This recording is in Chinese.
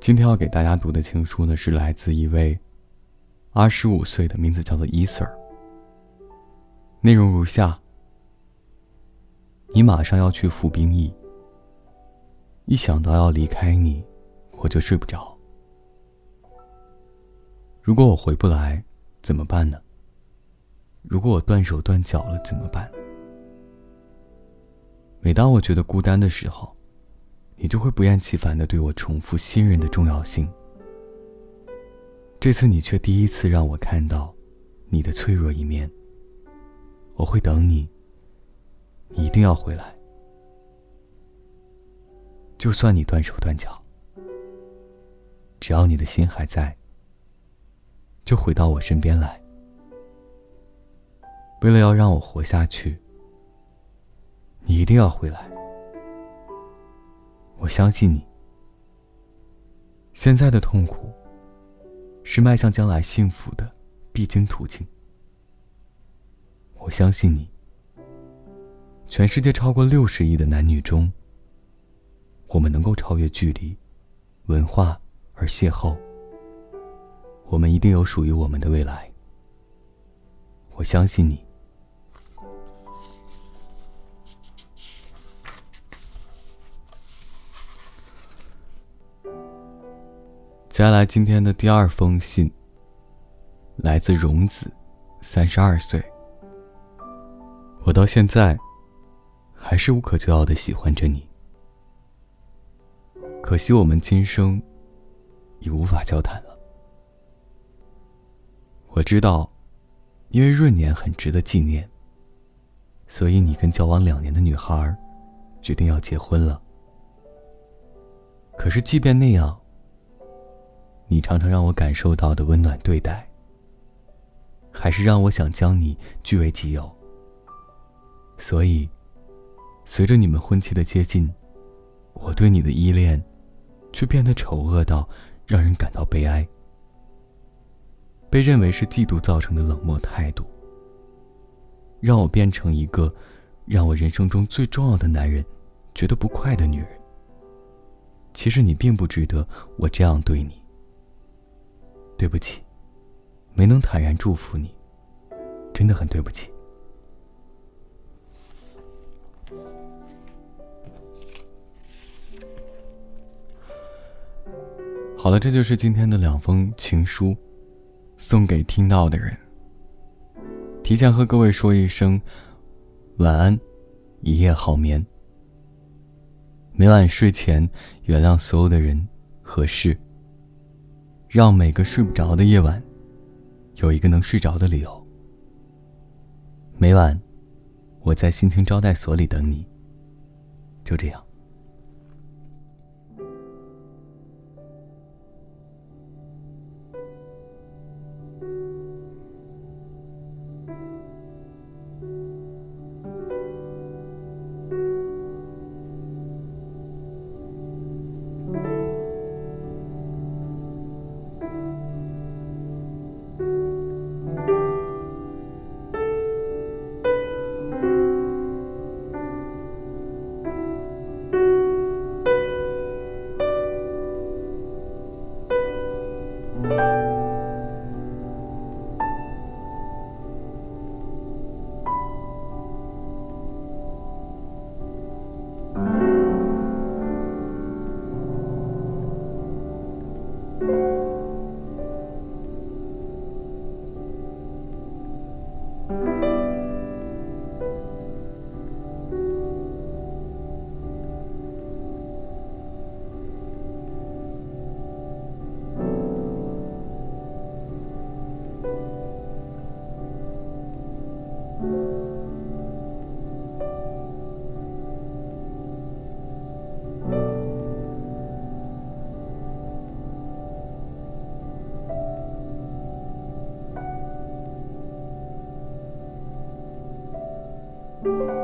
今天要给大家读的情书呢，是来自一位二十五岁的，名字叫做伊 Sir。内容如下：你马上要去服兵役，一想到要离开你，我就睡不着。如果我回不来，怎么办呢？如果我断手断脚了，怎么办？每当我觉得孤单的时候。你就会不厌其烦的对我重复信任的重要性。这次你却第一次让我看到你的脆弱一面。我会等你，你一定要回来。就算你断手断脚，只要你的心还在，就回到我身边来。为了要让我活下去，你一定要回来。我相信你。现在的痛苦，是迈向将来幸福的必经途径。我相信你。全世界超过六十亿的男女中，我们能够超越距离、文化而邂逅。我们一定有属于我们的未来。我相信你。接下来，今天的第二封信来自荣子，三十二岁。我到现在还是无可救药的喜欢着你，可惜我们今生已无法交谈了。我知道，因为闰年很值得纪念，所以你跟交往两年的女孩决定要结婚了。可是，即便那样，你常常让我感受到的温暖对待，还是让我想将你据为己有。所以，随着你们婚期的接近，我对你的依恋，却变得丑恶到让人感到悲哀。被认为是嫉妒造成的冷漠态度，让我变成一个让我人生中最重要的男人觉得不快的女人。其实你并不值得我这样对你。对不起，没能坦然祝福你，真的很对不起。好了，这就是今天的两封情书，送给听到的人。提前和各位说一声晚安，一夜好眠。每晚睡前原谅所有的人和事。让每个睡不着的夜晚，有一个能睡着的理由。每晚，我在心情招待所里等你。就这样。Thank you.